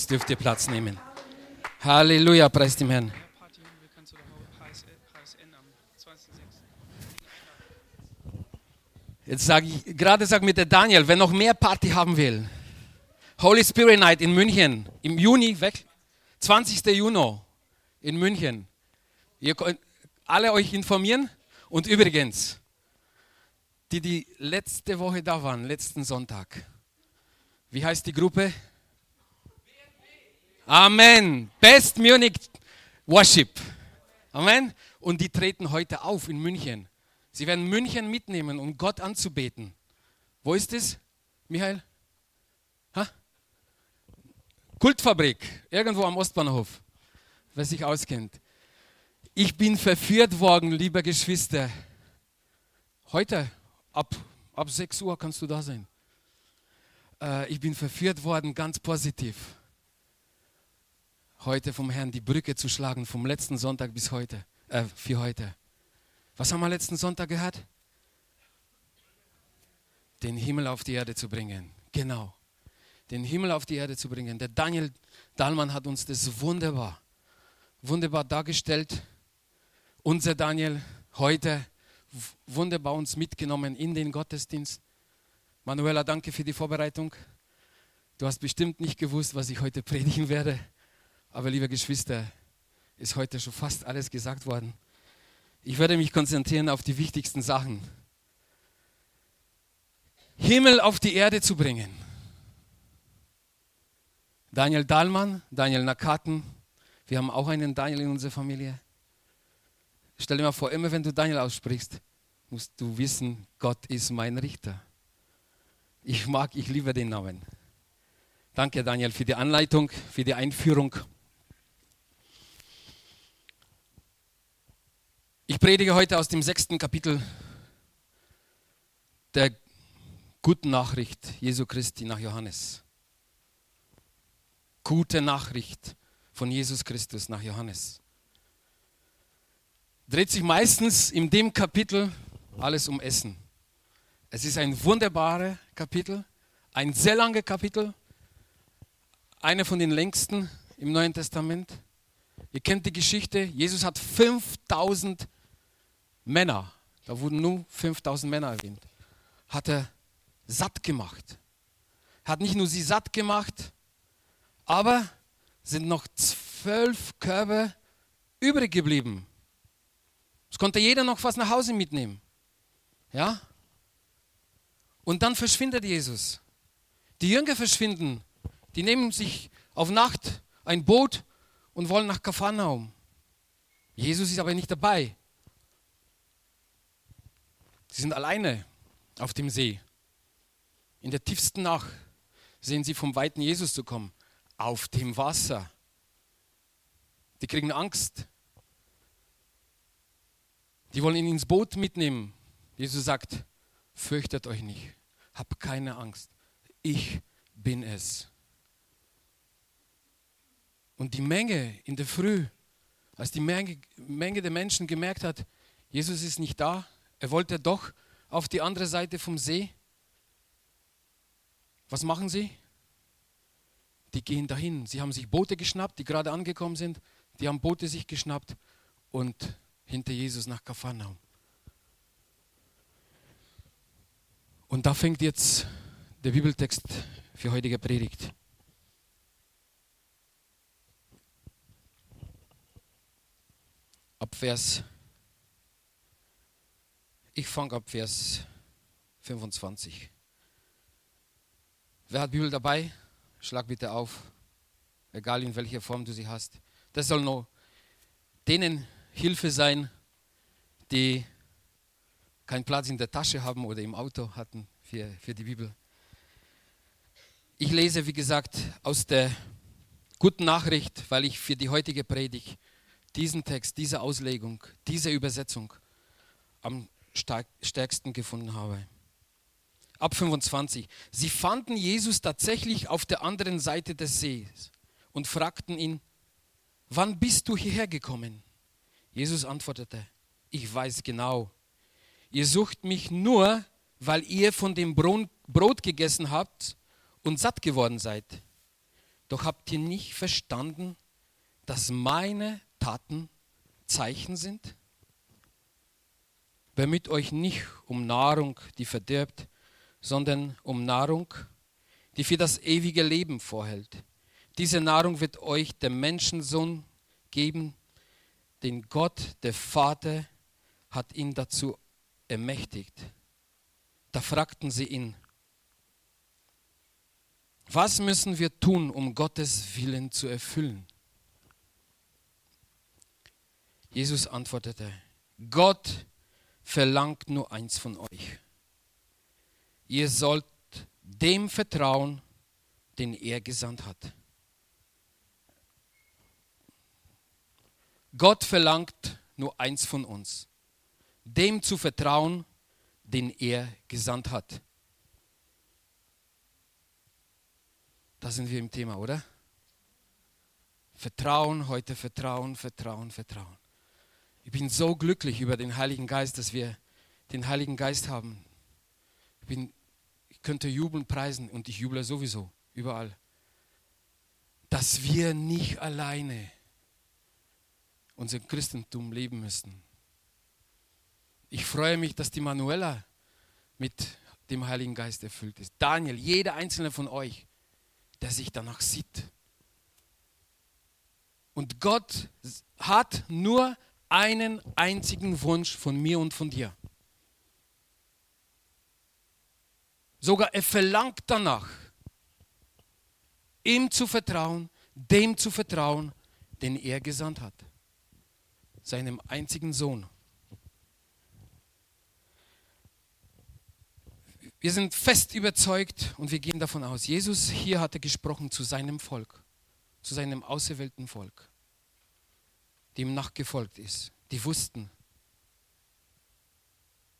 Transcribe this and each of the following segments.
Jetzt dürft ihr Platz nehmen. Halleluja, preis dem Herrn. Party willkommen zu der HSN am 20.06. Jetzt sage ich, gerade sag mit der Daniel, wer noch mehr Party haben will, Holy Spirit Night in München im Juni, weg, 20. Juni in München. Ihr könnt alle euch informieren und übrigens, die die letzte Woche da waren, letzten Sonntag, wie heißt die Gruppe? Amen. Best Munich Worship. Amen. Und die treten heute auf in München. Sie werden München mitnehmen, um Gott anzubeten. Wo ist es, Michael? Ha? Kultfabrik, irgendwo am Ostbahnhof, wer sich auskennt. Ich bin verführt worden, lieber Geschwister. Heute, ab, ab 6 Uhr kannst du da sein. Äh, ich bin verführt worden, ganz positiv. Heute vom Herrn die Brücke zu schlagen, vom letzten Sonntag bis heute, äh, für heute. Was haben wir letzten Sonntag gehört? Den Himmel auf die Erde zu bringen. Genau. Den Himmel auf die Erde zu bringen. Der Daniel Dahlmann hat uns das wunderbar, wunderbar dargestellt. Unser Daniel heute wunderbar uns mitgenommen in den Gottesdienst. Manuela, danke für die Vorbereitung. Du hast bestimmt nicht gewusst, was ich heute predigen werde. Aber liebe Geschwister, ist heute schon fast alles gesagt worden. Ich werde mich konzentrieren auf die wichtigsten Sachen. Himmel auf die Erde zu bringen. Daniel Dahlmann, Daniel Nakaten, wir haben auch einen Daniel in unserer Familie. Stell dir mal vor, immer wenn du Daniel aussprichst, musst du wissen, Gott ist mein Richter. Ich mag, ich liebe den Namen. Danke, Daniel, für die Anleitung, für die Einführung. Ich predige heute aus dem sechsten Kapitel der guten Nachricht Jesu Christi nach Johannes. Gute Nachricht von Jesus Christus nach Johannes. Dreht sich meistens in dem Kapitel alles um Essen. Es ist ein wunderbares Kapitel, ein sehr langes Kapitel, einer von den längsten im Neuen Testament. Ihr kennt die Geschichte, Jesus hat 5000 Männer, da wurden nur 5000 Männer erwähnt, hat er satt gemacht. Er hat nicht nur sie satt gemacht, aber sind noch zwölf Körbe übrig geblieben. Es konnte jeder noch was nach Hause mitnehmen. Ja? Und dann verschwindet Jesus. Die Jünger verschwinden. Die nehmen sich auf Nacht ein Boot und wollen nach Kapharnaum. Jesus ist aber nicht dabei. Sie sind alleine auf dem See. In der tiefsten Nacht sehen sie vom weiten Jesus zu kommen. Auf dem Wasser. Die kriegen Angst. Die wollen ihn ins Boot mitnehmen. Jesus sagt, fürchtet euch nicht. Habt keine Angst. Ich bin es. Und die Menge in der Früh, als die Menge, Menge der Menschen gemerkt hat, Jesus ist nicht da, er wollte doch auf die andere Seite vom See. Was machen sie? Die gehen dahin. Sie haben sich Boote geschnappt, die gerade angekommen sind. Die haben Boote sich geschnappt und hinter Jesus nach Kapharnaum. Und da fängt jetzt der Bibeltext für heutige Predigt. Ab Vers, ich fange ab Vers 25. Wer hat Bibel dabei? Schlag bitte auf, egal in welcher Form du sie hast. Das soll nur denen Hilfe sein, die keinen Platz in der Tasche haben oder im Auto hatten für, für die Bibel. Ich lese, wie gesagt, aus der guten Nachricht, weil ich für die heutige Predigt diesen Text, diese Auslegung, diese Übersetzung am stärksten gefunden habe. Ab 25. Sie fanden Jesus tatsächlich auf der anderen Seite des Sees und fragten ihn, wann bist du hierher gekommen? Jesus antwortete, ich weiß genau, ihr sucht mich nur, weil ihr von dem Brot gegessen habt und satt geworden seid. Doch habt ihr nicht verstanden, dass meine Taten Zeichen sind? Bemüht euch nicht um Nahrung, die verdirbt, sondern um Nahrung, die für das ewige Leben vorhält. Diese Nahrung wird euch der Menschensohn geben, den Gott, der Vater, hat ihn dazu ermächtigt. Da fragten sie ihn, was müssen wir tun, um Gottes Willen zu erfüllen? Jesus antwortete, Gott verlangt nur eins von euch. Ihr sollt dem vertrauen, den er gesandt hat. Gott verlangt nur eins von uns, dem zu vertrauen, den er gesandt hat. Da sind wir im Thema, oder? Vertrauen, heute Vertrauen, Vertrauen, Vertrauen. Ich bin so glücklich über den Heiligen Geist, dass wir den Heiligen Geist haben. Ich, bin, ich könnte jubeln, preisen und ich juble sowieso, überall. Dass wir nicht alleine unser Christentum leben müssen. Ich freue mich, dass die Manuela mit dem Heiligen Geist erfüllt ist. Daniel, jeder einzelne von euch, der sich danach sieht. Und Gott hat nur einen einzigen Wunsch von mir und von dir. Sogar er verlangt danach, ihm zu vertrauen, dem zu vertrauen, den er gesandt hat seinem einzigen Sohn. Wir sind fest überzeugt und wir gehen davon aus, Jesus hier hatte gesprochen zu seinem Volk, zu seinem auserwählten Volk, dem nachgefolgt ist, die wussten.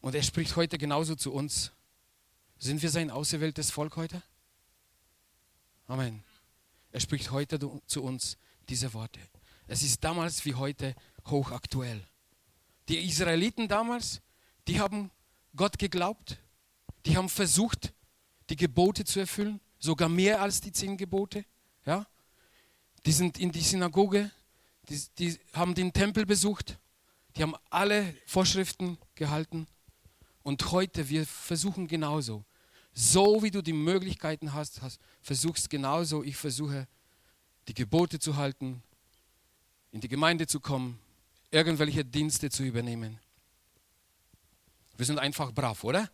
Und er spricht heute genauso zu uns. Sind wir sein auserwähltes Volk heute? Amen. Er spricht heute zu uns diese Worte. Es ist damals wie heute hochaktuell. Die Israeliten damals, die haben Gott geglaubt, die haben versucht, die Gebote zu erfüllen, sogar mehr als die zehn Gebote. Ja? Die sind in die Synagoge, die, die haben den Tempel besucht, die haben alle Vorschriften gehalten. Und heute, wir versuchen genauso. So wie du die Möglichkeiten hast, hast versuchst genauso, ich versuche, die Gebote zu halten, in die Gemeinde zu kommen, irgendwelche Dienste zu übernehmen. Wir sind einfach brav, oder?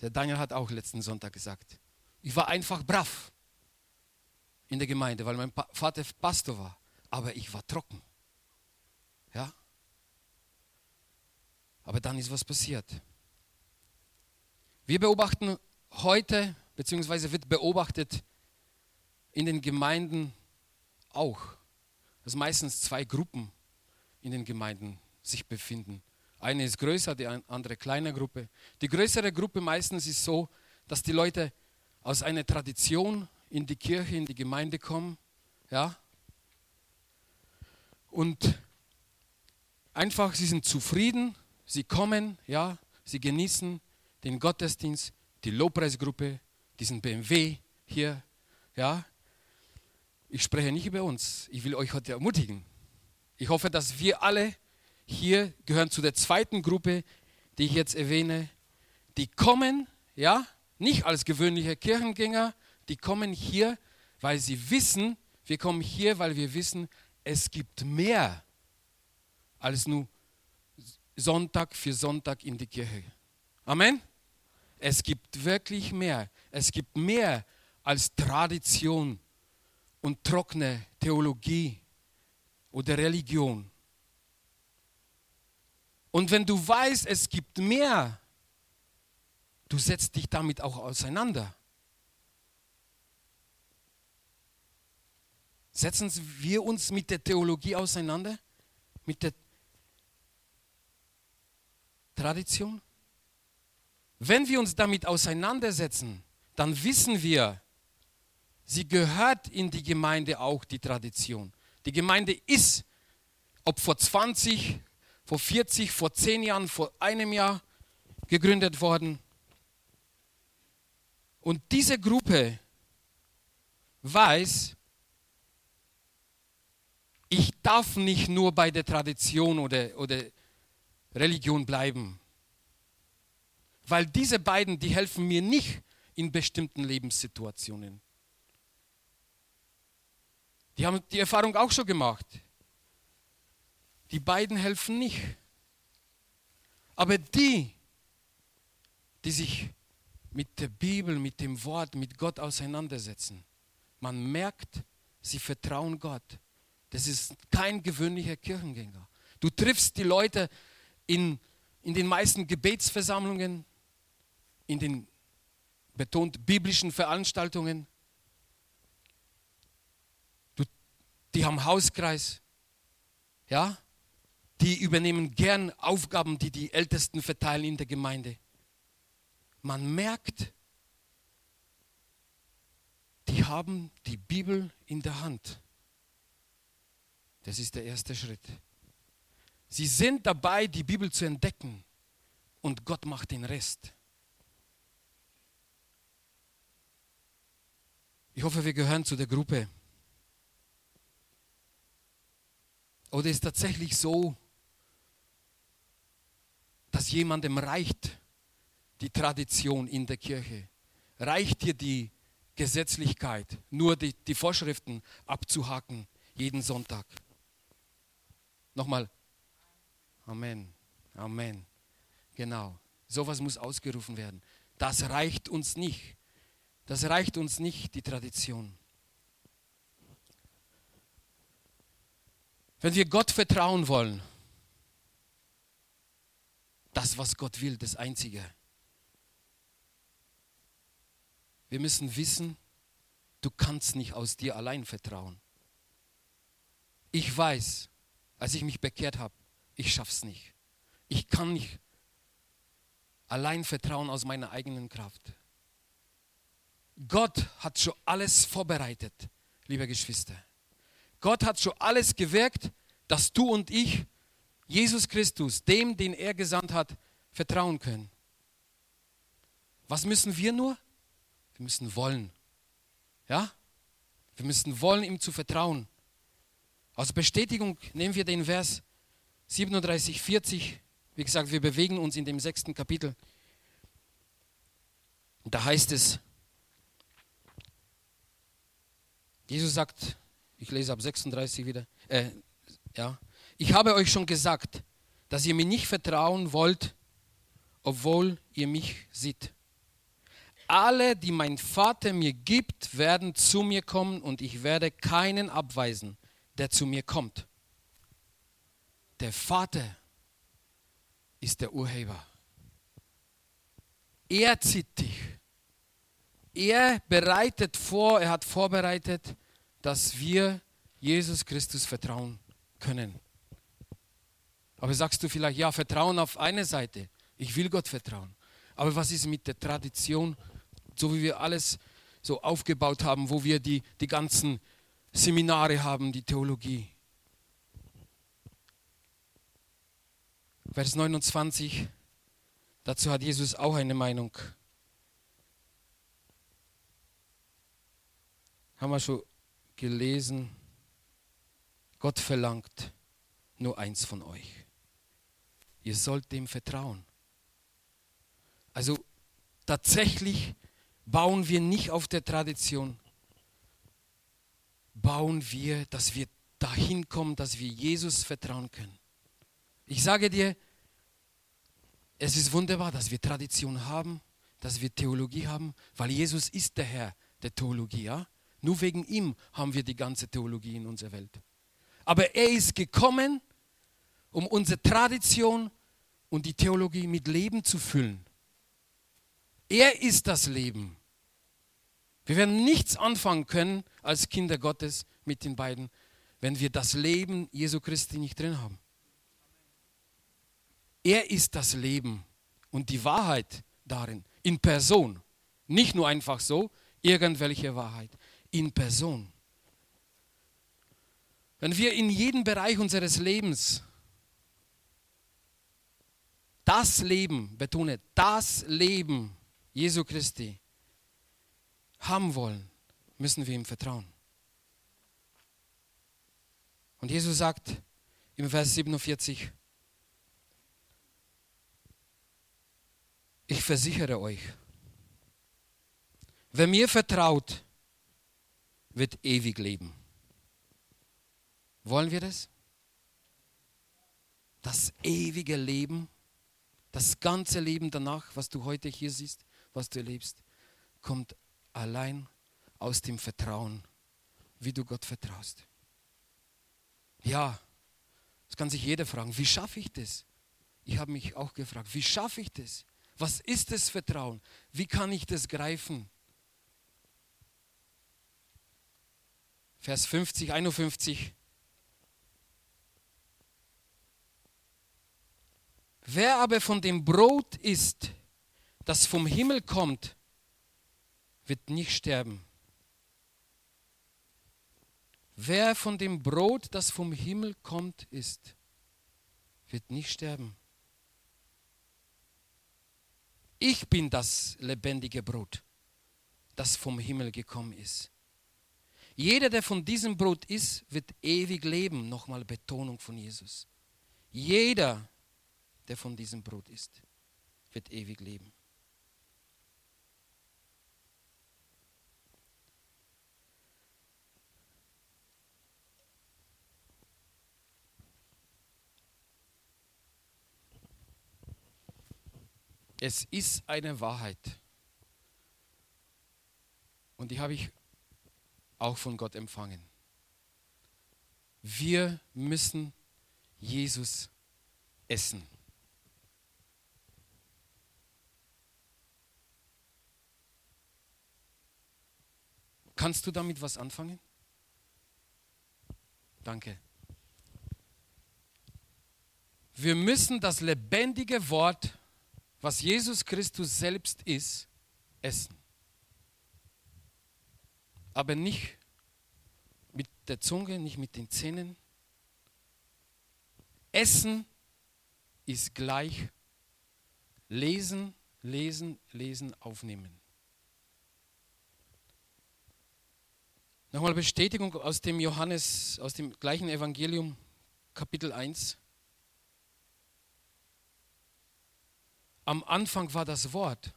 Der Daniel hat auch letzten Sonntag gesagt, ich war einfach brav in der Gemeinde, weil mein Vater Pastor war, aber ich war trocken. Ja? Aber dann ist was passiert. Wir beobachten heute, beziehungsweise wird beobachtet in den Gemeinden auch, dass meistens zwei Gruppen in den Gemeinden sich befinden. Eine ist größer, die andere kleine Gruppe. Die größere Gruppe meistens ist so, dass die Leute aus einer Tradition in die Kirche, in die Gemeinde kommen, ja, und einfach, sie sind zufrieden, sie kommen, ja, sie genießen den Gottesdienst, die Lobpreisgruppe, diesen BMW hier, ja. Ich spreche nicht über uns, ich will euch heute ermutigen. Ich hoffe, dass wir alle hier gehören zu der zweiten Gruppe, die ich jetzt erwähne. Die kommen, ja, nicht als gewöhnliche Kirchengänger, die kommen hier, weil sie wissen, wir kommen hier, weil wir wissen, es gibt mehr als nur Sonntag für Sonntag in die Kirche. Amen. Es gibt wirklich mehr. Es gibt mehr als Tradition und trockene Theologie oder Religion. Und wenn du weißt, es gibt mehr, du setzt dich damit auch auseinander. Setzen wir uns mit der Theologie auseinander? Mit der Tradition? Wenn wir uns damit auseinandersetzen, dann wissen wir, sie gehört in die Gemeinde auch die Tradition. Die Gemeinde ist, ob vor 20, vor 40, vor 10 Jahren, vor einem Jahr gegründet worden. Und diese Gruppe weiß, Ich darf nicht nur bei der Tradition oder, oder Religion bleiben. Weil diese beiden, die helfen mir nicht in bestimmten Lebenssituationen. Die haben die Erfahrung auch schon gemacht. Die beiden helfen nicht. Aber die, die sich mit der Bibel, mit dem Wort, mit Gott auseinandersetzen, man merkt, sie vertrauen Gott. Das ist kein gewöhnlicher Kirchengänger. Du triffst die Leute in, in den meisten Gebetsversammlungen, in den betont biblischen Veranstaltungen. Du, die haben Hauskreis. Ja? Die übernehmen gern Aufgaben, die die Ältesten verteilen in der Gemeinde. Man merkt, die haben die Bibel in der Hand. Das ist der erste Schritt. Sie sind dabei, die Bibel zu entdecken und Gott macht den Rest. Ich hoffe, wir gehören zu der Gruppe. Oder ist tatsächlich so, dass jemandem reicht die Tradition in der Kirche? Reicht dir die Gesetzlichkeit, nur die, die Vorschriften abzuhaken jeden Sonntag? Nochmal. Amen. Amen. Genau. Sowas muss ausgerufen werden. Das reicht uns nicht. Das reicht uns nicht, die Tradition. Wenn wir Gott vertrauen wollen, das, was Gott will, das Einzige. Wir müssen wissen, du kannst nicht aus dir allein vertrauen. Ich weiß, als ich mich bekehrt habe, ich schaff's nicht. Ich kann nicht allein vertrauen aus meiner eigenen Kraft. Gott hat schon alles vorbereitet, liebe Geschwister. Gott hat schon alles gewirkt, dass du und ich Jesus Christus, dem, den er gesandt hat, vertrauen können. Was müssen wir nur? Wir müssen wollen. Ja? Wir müssen wollen, ihm zu vertrauen. Als Bestätigung nehmen wir den Vers 37, 40. Wie gesagt, wir bewegen uns in dem sechsten Kapitel. Da heißt es, Jesus sagt, ich lese ab 36 wieder, äh, ja, ich habe euch schon gesagt, dass ihr mir nicht vertrauen wollt, obwohl ihr mich seht. Alle, die mein Vater mir gibt, werden zu mir kommen und ich werde keinen abweisen, der zu mir kommt. Der Vater ist der Urheber. Er zieht dich. Er bereitet vor, er hat vorbereitet, dass wir Jesus Christus vertrauen können. Aber sagst du vielleicht, ja, Vertrauen auf eine Seite. Ich will Gott vertrauen. Aber was ist mit der Tradition, so wie wir alles so aufgebaut haben, wo wir die, die ganzen Seminare haben, die Theologie? Vers 29, dazu hat Jesus auch eine Meinung. Haben wir schon gelesen, Gott verlangt nur eins von euch. Ihr sollt dem vertrauen. Also tatsächlich bauen wir nicht auf der Tradition, bauen wir, dass wir dahin kommen, dass wir Jesus vertrauen können. Ich sage dir, es ist wunderbar, dass wir Tradition haben, dass wir Theologie haben, weil Jesus ist der Herr der Theologie. Ja? Nur wegen ihm haben wir die ganze Theologie in unserer Welt. Aber er ist gekommen, um unsere Tradition und die Theologie mit Leben zu füllen. Er ist das Leben. Wir werden nichts anfangen können als Kinder Gottes mit den beiden, wenn wir das Leben Jesu Christi nicht drin haben. Er ist das Leben und die Wahrheit darin, in Person. Nicht nur einfach so, irgendwelche Wahrheit in Person. Wenn wir in jedem Bereich unseres Lebens das Leben, betone, das Leben Jesu Christi haben wollen, müssen wir ihm vertrauen. Und Jesus sagt im Vers 47, ich versichere euch, wer mir vertraut, wird ewig leben. Wollen wir das? Das ewige Leben, das ganze Leben danach, was du heute hier siehst, was du erlebst, kommt allein aus dem Vertrauen, wie du Gott vertraust. Ja, das kann sich jeder fragen, wie schaffe ich das? Ich habe mich auch gefragt, wie schaffe ich das? Was ist das Vertrauen? Wie kann ich das greifen? Vers 50, 51. Wer aber von dem Brot isst, das vom Himmel kommt, wird nicht sterben. Wer von dem Brot, das vom Himmel kommt, isst, wird nicht sterben. Ich bin das lebendige Brot, das vom Himmel gekommen ist. Jeder, der von diesem Brot isst, wird ewig leben. Nochmal Betonung von Jesus. Jeder, der von diesem Brot isst, wird ewig leben. Es ist eine Wahrheit. Und die habe ich auch von Gott empfangen. Wir müssen Jesus essen. Kannst du damit was anfangen? Danke. Wir müssen das lebendige Wort was Jesus Christus selbst ist, essen. Aber nicht mit der Zunge, nicht mit den Zähnen. Essen ist gleich lesen, lesen, lesen, aufnehmen. Nochmal Bestätigung aus dem Johannes, aus dem gleichen Evangelium, Kapitel 1. Am Anfang war das Wort.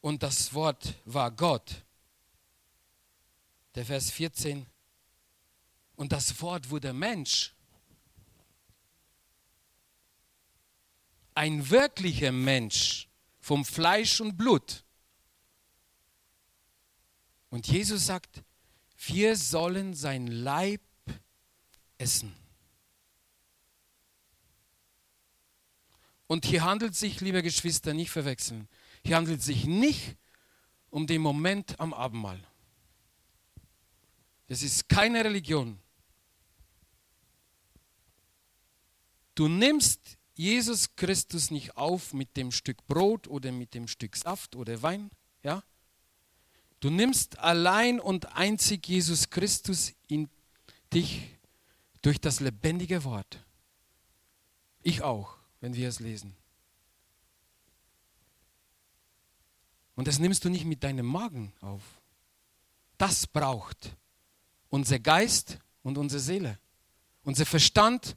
Und das Wort war Gott. Der Vers 14. Und das Wort wurde Mensch. Ein wirklicher Mensch vom Fleisch und Blut. Und Jesus sagt, wir sollen sein Leib essen. Und hier handelt es sich, liebe Geschwister, nicht verwechseln. Hier handelt es sich nicht um den Moment am Abendmahl. Das ist keine Religion. Du nimmst Jesus Christus nicht auf mit dem Stück Brot oder mit dem Stück Saft oder Wein, ja? Du nimmst allein und einzig Jesus Christus in dich durch das lebendige Wort. Ich auch wenn wir es lesen. Und das nimmst du nicht mit deinem Magen auf. Das braucht unser Geist und unsere Seele. Unser Verstand,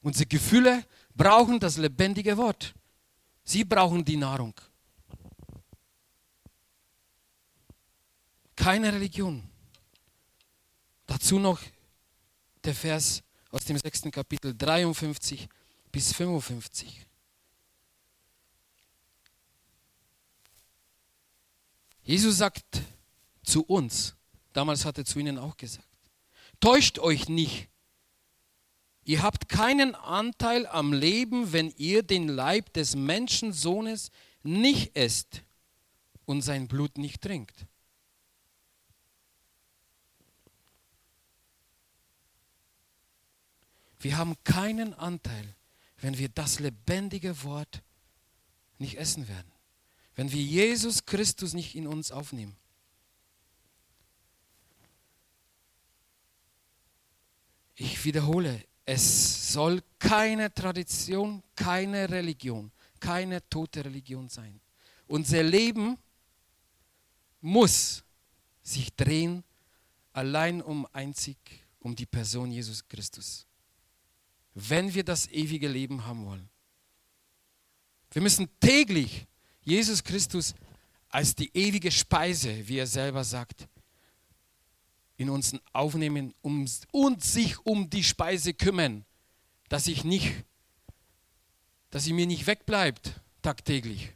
unsere Gefühle brauchen das lebendige Wort. Sie brauchen die Nahrung. Keine Religion. Dazu noch der Vers aus dem sechsten Kapitel 53 bis 55. Jesus sagt zu uns, damals hat er zu ihnen auch gesagt, täuscht euch nicht. Ihr habt keinen Anteil am Leben, wenn ihr den Leib des Menschensohnes nicht esst und sein Blut nicht trinkt. Wir haben keinen Anteil wenn wir das lebendige Wort nicht essen werden. Wenn wir Jesus Christus nicht in uns aufnehmen. Ich wiederhole, es soll keine Tradition, keine Religion, keine tote Religion sein. Unser Leben muss sich drehen allein um einzig um die Person Jesus Christus. Wenn wir das ewige Leben haben wollen. Wir müssen täglich Jesus Christus als die ewige Speise, wie er selber sagt, in uns aufnehmen und sich um die Speise kümmern, dass ich nicht, dass sie mir nicht wegbleibt tagtäglich.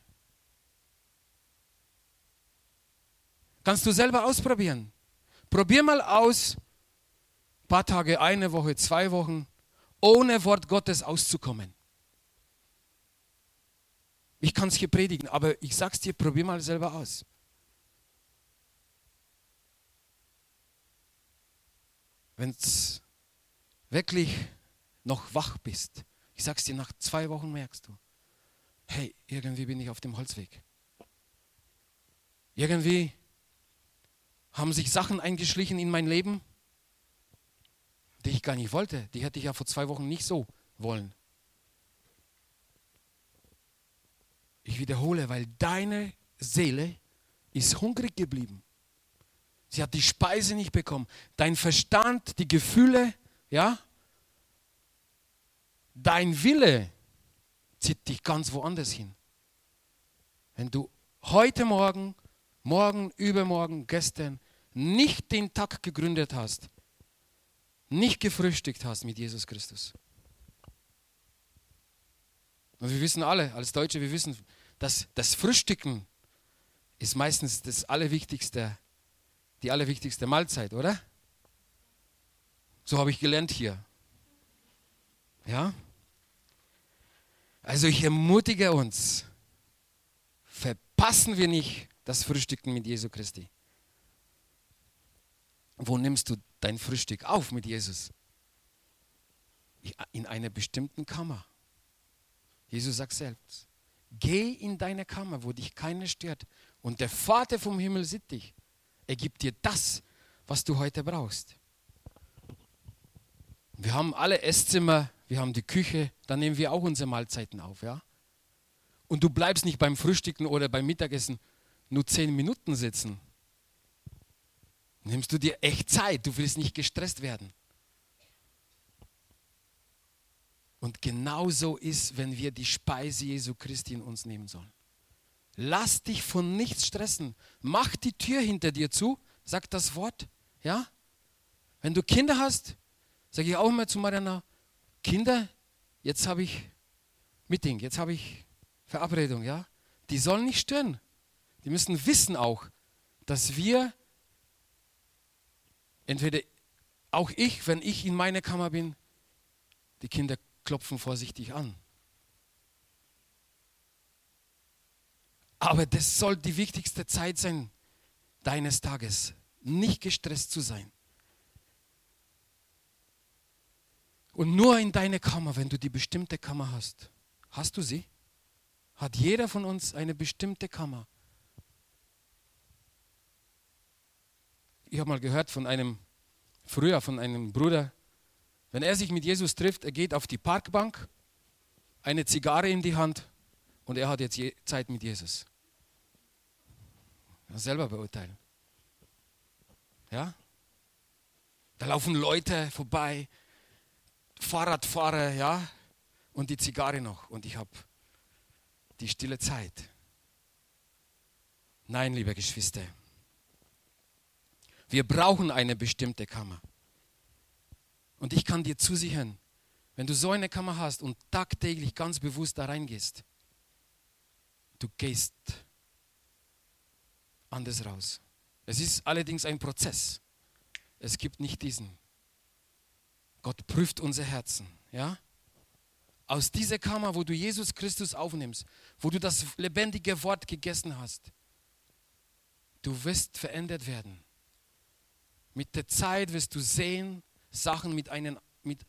Kannst du selber ausprobieren. Probier mal aus, ein paar Tage, eine Woche, zwei Wochen, ohne Wort Gottes auszukommen. Ich kann es hier predigen, aber ich sag's dir, probier mal selber aus. wenn du wirklich noch wach bist, ich sag's dir, nach zwei Wochen merkst du, hey, irgendwie bin ich auf dem Holzweg. Irgendwie haben sich Sachen eingeschlichen in mein Leben, die ich gar nicht wollte. Die hätte ich ja vor zwei Wochen nicht so wollen. Ich wiederhole, weil deine Seele ist hungrig geblieben. Sie hat die Speise nicht bekommen. Dein Verstand, die Gefühle, ja, dein Wille zieht dich ganz woanders hin. Wenn du heute Morgen, morgen, übermorgen, gestern nicht den Tag gegründet hast, nicht gefrühstückt hast mit Jesus Christus. Und wir wissen alle, als Deutsche, wir wissen, dass das Frühstücken ist meistens das Allerwichtigste die allerwichtigste Mahlzeit, oder? So habe ich gelernt hier. Ja? Also ich ermutige uns, verpassen wir nicht das Frühstücken mit Jesu Christi. Wo nimmst du dein Frühstück auf mit Jesus? In einer bestimmten Kammer. Jesus sagt selbst, geh in deine Kammer, wo dich keiner stört. Und der Vater vom Himmel sieht dich. Er gibt dir das, was du heute brauchst. Wir haben alle Esszimmer, wir haben die Küche, da nehmen wir auch unsere Mahlzeiten auf, ja? Und du bleibst nicht beim Frühstücken oder beim Mittagessen nur zehn Minuten sitzen. Nimmst du dir echt Zeit, du willst nicht gestresst werden. Und genauso ist, wenn wir die Speise Jesu Christi in uns nehmen sollen. Lass dich von nichts stressen. Mach die Tür hinter dir zu, sagt das Wort. Ja? Wenn du Kinder hast, sage ich auch immer zu Mariana, Kinder, jetzt habe ich Meeting, jetzt habe ich Verabredung, ja? Die sollen nicht stören. Die müssen wissen auch, dass wir entweder auch ich, wenn ich in meiner Kammer bin, die Kinder klopfen vorsichtig an. Aber das soll die wichtigste Zeit sein deines Tages, nicht gestresst zu sein. Und nur in deine Kammer, wenn du die bestimmte Kammer hast. Hast du sie? Hat jeder von uns eine bestimmte Kammer? Ich habe mal gehört von einem, früher von einem Bruder, wenn er sich mit Jesus trifft, er geht auf die Parkbank, eine Zigarre in die Hand und er hat jetzt Zeit mit Jesus selber beurteilen. Ja? Da laufen Leute vorbei, Fahrradfahrer, ja, und die Zigarre noch. Und ich habe die stille Zeit. Nein, liebe Geschwister, wir brauchen eine bestimmte Kammer. Und ich kann dir zusichern, wenn du so eine Kammer hast und tagtäglich ganz bewusst da reingehst, du gehst anders raus. Es ist allerdings ein Prozess. Es gibt nicht diesen. Gott prüft unser Herzen, ja? Aus dieser Kammer, wo du Jesus Christus aufnimmst, wo du das lebendige Wort gegessen hast, du wirst verändert werden. Mit der Zeit wirst du sehen, Sachen mit einer mit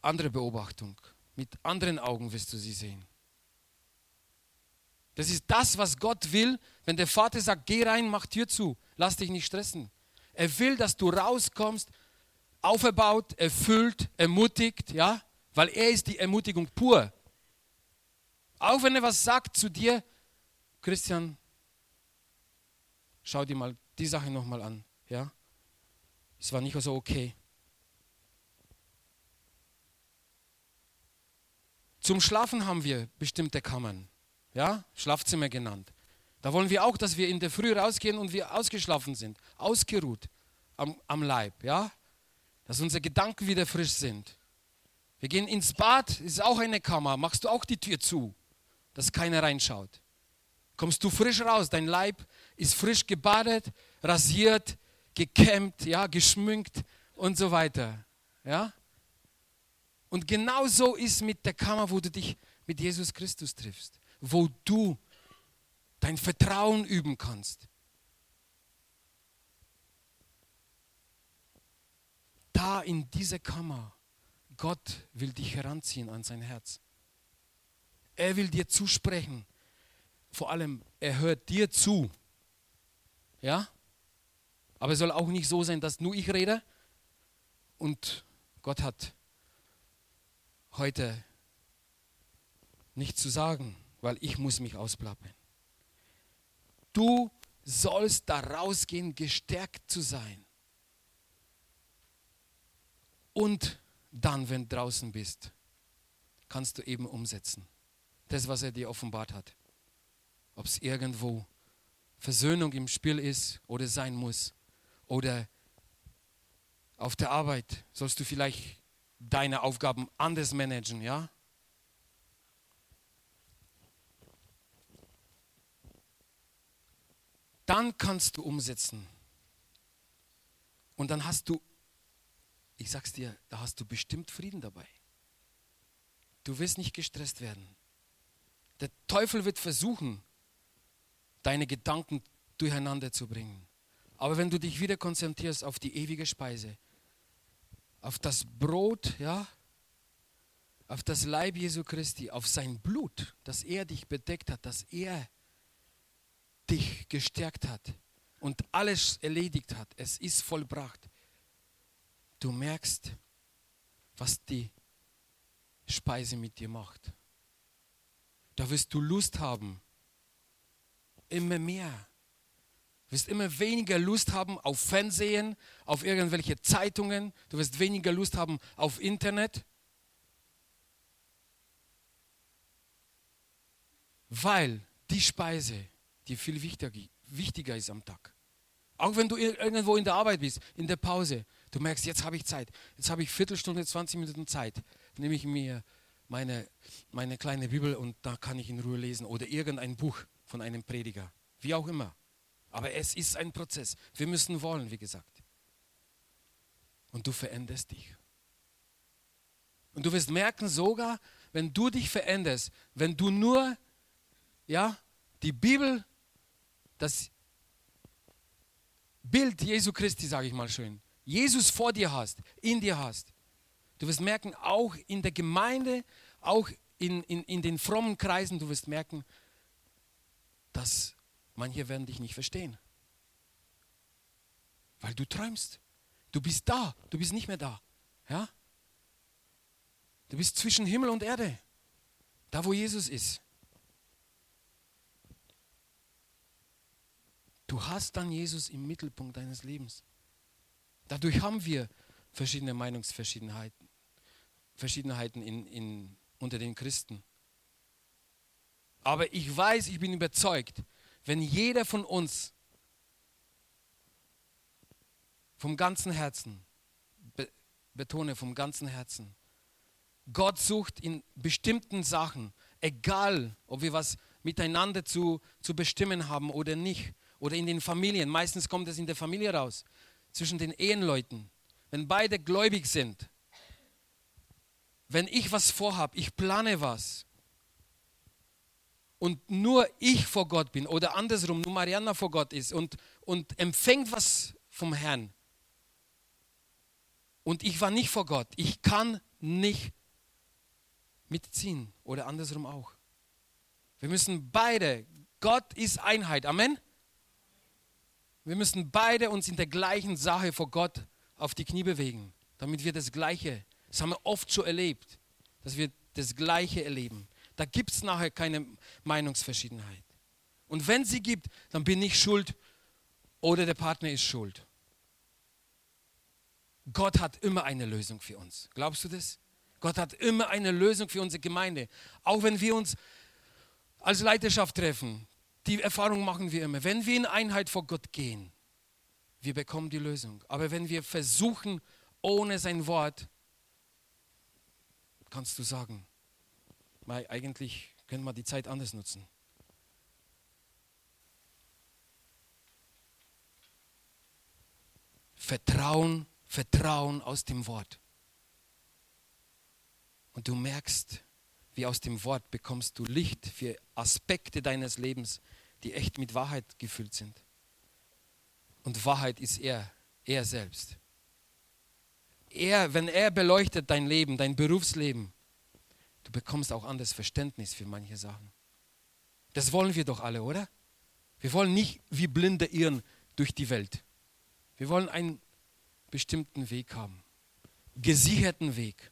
anderer Beobachtung, mit anderen Augen wirst du sie sehen. Das ist das, was Gott will, wenn der Vater sagt, geh rein, mach Tür zu, lass dich nicht stressen. Er will, dass du rauskommst, auferbaut, erfüllt, ermutigt, ja, weil er ist die Ermutigung pur. Auch wenn er was sagt zu dir, Christian, schau dir mal die Sache nochmal an. Ja? Es war nicht so okay. Zum Schlafen haben wir bestimmte Kammern, ja, Schlafzimmer genannt. Da wollen wir auch, dass wir in der Früh rausgehen und wir ausgeschlafen sind, ausgeruht am, am Leib, ja, dass unsere Gedanken wieder frisch sind. Wir gehen ins Bad, ist auch eine Kammer, machst du auch die Tür zu, dass keiner reinschaut. Kommst du frisch raus, dein Leib ist frisch gebadet, rasiert, gekämmt, ja, geschmückt und so weiter, ja. Und genau so ist mit der Kammer, wo du dich mit Jesus Christus triffst, wo du dein Vertrauen üben kannst. Da in dieser Kammer, Gott will dich heranziehen an sein Herz. Er will dir zusprechen. Vor allem, er hört dir zu. Ja? Aber es soll auch nicht so sein, dass nur ich rede und Gott hat heute nichts zu sagen, weil ich muss mich ausplappern. Du sollst da rausgehen, gestärkt zu sein. Und dann, wenn du draußen bist, kannst du eben umsetzen. Das, was er dir offenbart hat. Ob es irgendwo Versöhnung im Spiel ist oder sein muss. Oder auf der Arbeit sollst du vielleicht deine Aufgaben anders managen, ja? Dann kannst du umsetzen. Und dann hast du, ich sag's dir, da hast du bestimmt Frieden dabei. Du wirst nicht gestresst werden. Der Teufel wird versuchen, deine Gedanken durcheinander zu bringen. Aber wenn du dich wieder konzentrierst auf die ewige Speise, auf das Brot, ja, auf das Leib Jesu Christi, auf sein Blut, dass er dich bedeckt hat, dass er dich gestärkt hat und alles erledigt hat. Es ist vollbracht. Du merkst, was die Speise mit dir macht. Da wirst du Lust haben, immer mehr wirst immer weniger Lust haben auf Fernsehen, auf irgendwelche Zeitungen. Du wirst weniger Lust haben auf Internet. Weil die Speise dir viel wichtiger, wichtiger ist am Tag. Auch wenn du irgendwo in der Arbeit bist, in der Pause, du merkst, jetzt habe ich Zeit. Jetzt habe ich Viertelstunde, 20 Minuten Zeit. Dann nehme ich mir meine, meine kleine Bibel und da kann ich in Ruhe lesen oder irgendein Buch von einem Prediger. Wie auch immer. Aber es ist ein Prozess. Wir müssen wollen, wie gesagt. Und du veränderst dich. Und du wirst merken, sogar wenn du dich veränderst, wenn du nur ja, die Bibel, das Bild Jesu Christi, sage ich mal schön, Jesus vor dir hast, in dir hast, du wirst merken, auch in der Gemeinde, auch in, in, in den frommen Kreisen, du wirst merken, dass Manche werden dich nicht verstehen. Weil du träumst. Du bist da, du bist nicht mehr da. Ja? Du bist zwischen Himmel und Erde. Da, wo Jesus ist. Du hast dann Jesus im Mittelpunkt deines Lebens. Dadurch haben wir verschiedene Meinungsverschiedenheiten Verschiedenheiten in, in, unter den Christen. Aber ich weiß, ich bin überzeugt, wenn jeder von uns vom ganzen Herzen, be, betone vom ganzen Herzen, Gott sucht in bestimmten Sachen, egal ob wir was miteinander zu, zu bestimmen haben oder nicht, oder in den Familien, meistens kommt es in der Familie raus, zwischen den Ehenleuten, wenn beide gläubig sind, wenn ich was vorhabe, ich plane was, und nur ich vor Gott bin oder andersrum, nur Mariana vor Gott ist und, und empfängt was vom Herrn. Und ich war nicht vor Gott. Ich kann nicht mitziehen oder andersrum auch. Wir müssen beide, Gott ist Einheit, Amen. Wir müssen beide uns in der gleichen Sache vor Gott auf die Knie bewegen, damit wir das Gleiche, das haben wir oft schon erlebt, dass wir das Gleiche erleben. Da gibt es nachher keine Meinungsverschiedenheit. Und wenn sie gibt, dann bin ich schuld, oder der Partner ist schuld. Gott hat immer eine Lösung für uns. Glaubst du das? Gott hat immer eine Lösung für unsere Gemeinde. Auch wenn wir uns als Leiterschaft treffen, die Erfahrung machen wir immer. Wenn wir in Einheit vor Gott gehen, wir bekommen die Lösung. Aber wenn wir versuchen, ohne sein Wort, kannst du sagen, eigentlich können wir die Zeit anders nutzen. Vertrauen, Vertrauen aus dem Wort. Und du merkst, wie aus dem Wort bekommst du Licht für Aspekte deines Lebens, die echt mit Wahrheit gefüllt sind. Und Wahrheit ist er, er selbst. Er, wenn er beleuchtet dein Leben, dein Berufsleben, du bekommst auch anderes Verständnis für manche Sachen. Das wollen wir doch alle, oder? Wir wollen nicht wie Blinde irren durch die Welt. Wir wollen einen bestimmten Weg haben, gesicherten Weg.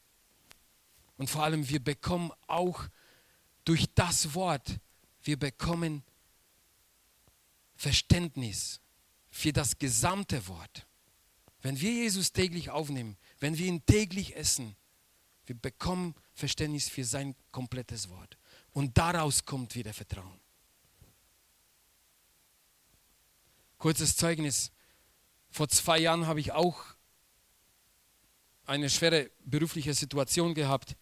Und vor allem, wir bekommen auch durch das Wort, wir bekommen Verständnis für das gesamte Wort. Wenn wir Jesus täglich aufnehmen, wenn wir ihn täglich essen, wir bekommen Verständnis für sein komplettes Wort. Und daraus kommt wieder Vertrauen. Kurzes Zeugnis. Vor zwei Jahren habe ich auch eine schwere berufliche Situation gehabt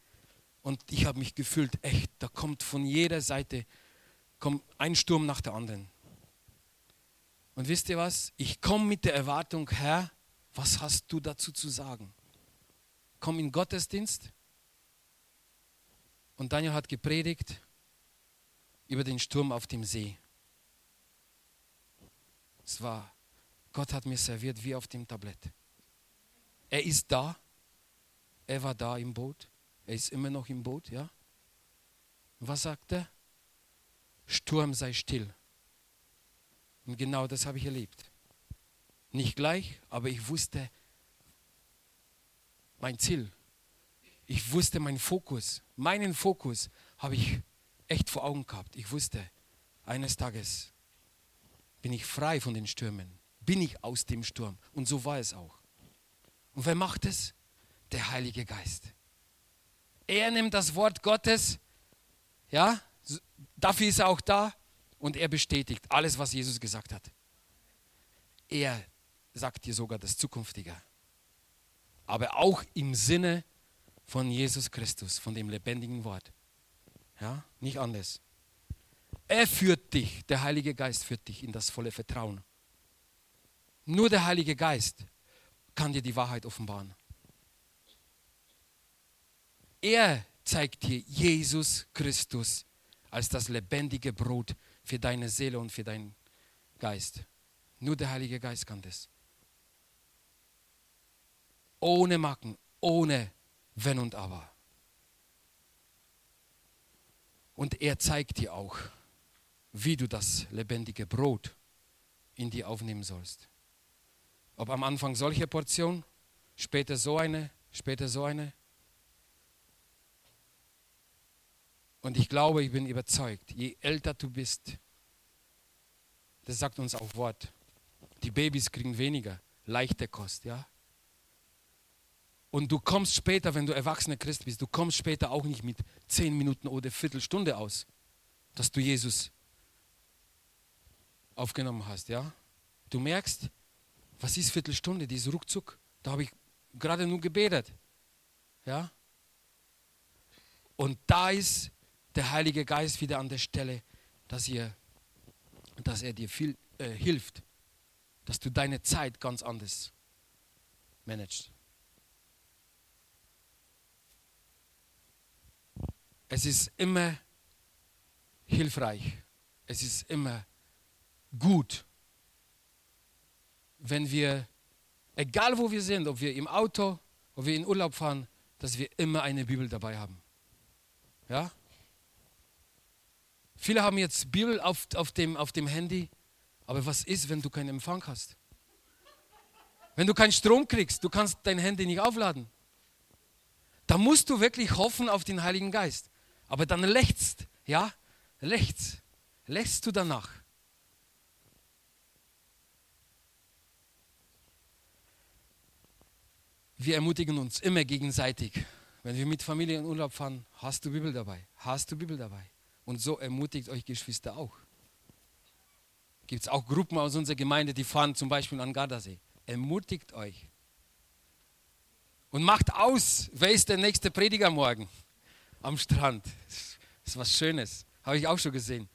und ich habe mich gefühlt, echt, da kommt von jeder Seite kommt ein Sturm nach der anderen. Und wisst ihr was? Ich komme mit der Erwartung, Herr, was hast du dazu zu sagen? Komm in Gottesdienst. Und Daniel hat gepredigt über den Sturm auf dem See. Es war, Gott hat mir serviert wie auf dem Tablett. Er ist da. Er war da im Boot. Er ist immer noch im Boot, ja? was sagt er? Sturm sei still. Und genau das habe ich erlebt. Nicht gleich, aber ich wusste mein Ziel. Ich wusste meinen Fokus. Meinen Fokus habe ich echt vor Augen gehabt. Ich wusste, eines Tages bin ich frei von den Stürmen. Bin ich aus dem Sturm. Und so war es auch. Und wer macht es? Der Heilige Geist. Er nimmt das Wort Gottes, ja, dafür ist er auch da, und er bestätigt alles, was Jesus gesagt hat. Er sagt dir sogar das Zukünftige. Aber auch im Sinne von Jesus Christus, von dem lebendigen Wort. Ja, nicht anders. Er führt dich, der Heilige Geist führt dich in das volle Vertrauen. Nur der Heilige Geist kann dir die Wahrheit offenbaren. Er zeigt dir Jesus Christus als das lebendige Brot für deine Seele und für deinen Geist. Nur der Heilige Geist kann das. Ohne Macken, ohne Wenn und Aber. Und er zeigt dir auch, wie du das lebendige Brot in dir aufnehmen sollst. Ob am Anfang solche Portion, später so eine, später so eine. Und ich glaube, ich bin überzeugt, je älter du bist, das sagt uns auch Wort, die Babys kriegen weniger, leichte Kost, ja. Und du kommst später, wenn du erwachsener Christ bist, du kommst später auch nicht mit zehn Minuten oder Viertelstunde aus, dass du Jesus aufgenommen hast, ja. Du merkst, was ist Viertelstunde, die ist ruckzuck. Da habe ich gerade nur gebetet, ja. Und da ist der Heilige Geist wieder an der Stelle, dass, ihr, dass er dir viel äh, hilft, dass du deine Zeit ganz anders managst. Es ist immer hilfreich, es ist immer gut, wenn wir, egal wo wir sind, ob wir im Auto, ob wir in Urlaub fahren, dass wir immer eine Bibel dabei haben. Ja? Viele haben jetzt Bibel auf, auf, dem, auf dem Handy, aber was ist, wenn du keinen Empfang hast? Wenn du keinen Strom kriegst, du kannst dein Handy nicht aufladen. Da musst du wirklich hoffen auf den Heiligen Geist. Aber dann lechzt, ja, lechzt, lechzt du danach. Wir ermutigen uns immer gegenseitig. Wenn wir mit Familie in Urlaub fahren, hast du Bibel dabei, hast du Bibel dabei. Und so ermutigt euch Geschwister auch. Gibt es auch Gruppen aus unserer Gemeinde, die fahren zum Beispiel an Gardasee. Ermutigt euch. Und macht aus, wer ist der nächste Prediger morgen? Am Strand. Das ist was Schönes. Habe ich auch schon gesehen.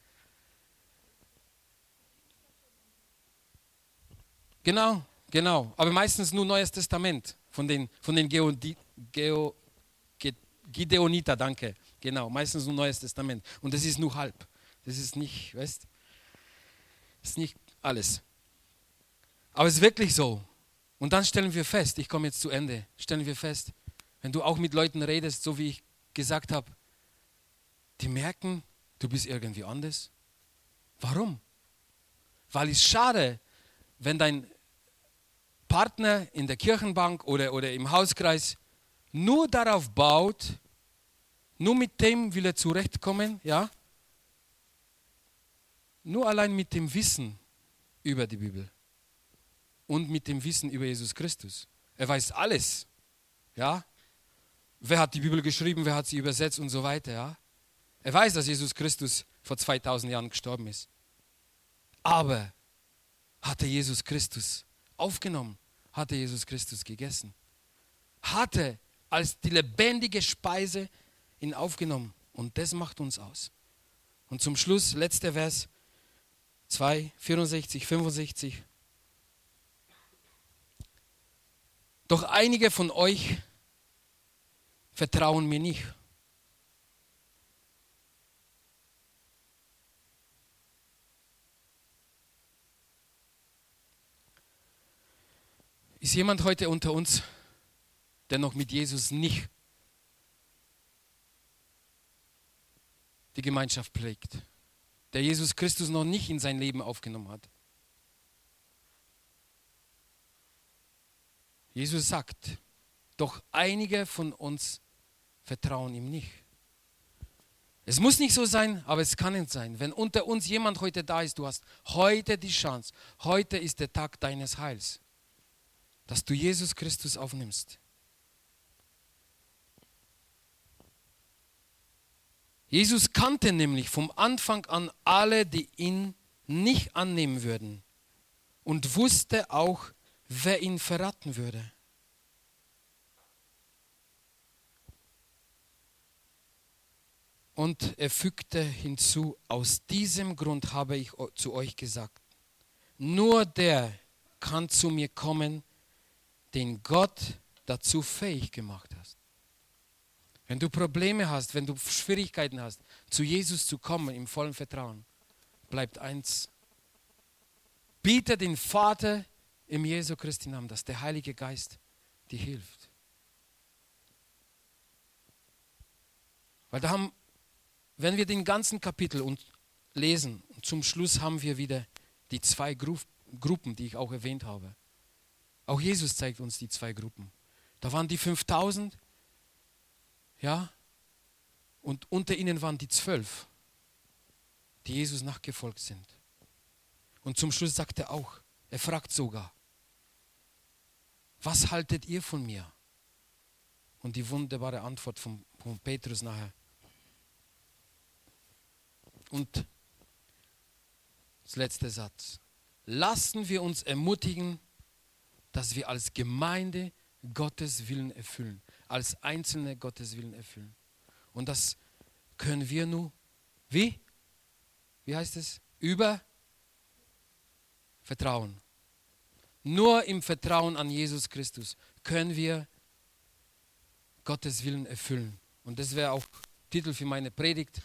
Genau, genau. Aber meistens nur Neues Testament von den, von den Geo, Geo, Gideoniter, danke. Genau, meistens nur Neues Testament. Und das ist nur halb. Das ist nicht, weißt Das ist nicht alles. Aber es ist wirklich so. Und dann stellen wir fest, ich komme jetzt zu Ende, stellen wir fest, wenn du auch mit Leuten redest, so wie ich gesagt habe, die merken, du bist irgendwie anders. Warum? Weil es schade, wenn dein Partner in der Kirchenbank oder, oder im Hauskreis nur darauf baut, nur mit dem will er zurechtkommen, ja? Nur allein mit dem Wissen über die Bibel und mit dem Wissen über Jesus Christus. Er weiß alles, ja? Wer hat die Bibel geschrieben, wer hat sie übersetzt und so weiter, ja? Er weiß, dass Jesus Christus vor 2000 Jahren gestorben ist. Aber hat er Jesus Christus aufgenommen? Hat er Jesus Christus gegessen? Hatte als die lebendige Speise ihn aufgenommen. Und das macht uns aus. Und zum Schluss, letzter Vers 2, 64, 65. Doch einige von euch vertrauen mir nicht. Ist jemand heute unter uns, der noch mit Jesus nicht die Gemeinschaft prägt, der Jesus Christus noch nicht in sein Leben aufgenommen hat. Jesus sagt, doch einige von uns vertrauen ihm nicht. Es muss nicht so sein, aber es kann nicht sein. Wenn unter uns jemand heute da ist, du hast heute die Chance, heute ist der Tag deines Heils, dass du Jesus Christus aufnimmst. Jesus kannte nämlich vom Anfang an alle, die ihn nicht annehmen würden und wusste auch, wer ihn verraten würde. Und er fügte hinzu, aus diesem Grund habe ich zu euch gesagt, nur der kann zu mir kommen, den Gott dazu fähig gemacht hat. Wenn du Probleme hast, wenn du Schwierigkeiten hast, zu Jesus zu kommen im vollen Vertrauen, bleibt eins. Biete den Vater im Jesu Christi Namen, dass der Heilige Geist dir hilft. Weil da haben, wenn wir den ganzen Kapitel und lesen, zum Schluss haben wir wieder die zwei Gru Gruppen, die ich auch erwähnt habe. Auch Jesus zeigt uns die zwei Gruppen. Da waren die 5000 ja? Und unter ihnen waren die zwölf, die Jesus nachgefolgt sind. Und zum Schluss sagt er auch, er fragt sogar, was haltet ihr von mir? Und die wunderbare Antwort von, von Petrus nachher. Und das letzte Satz. Lassen wir uns ermutigen, dass wir als Gemeinde Gottes Willen erfüllen als Einzelne Gottes Willen erfüllen. Und das können wir nur, wie? Wie heißt es? Über Vertrauen. Nur im Vertrauen an Jesus Christus können wir Gottes Willen erfüllen. Und das wäre auch Titel für meine Predigt.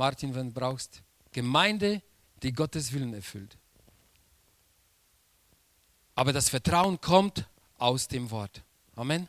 Martin, wenn du brauchst. Gemeinde, die Gottes Willen erfüllt. Aber das Vertrauen kommt aus dem Wort. Amen.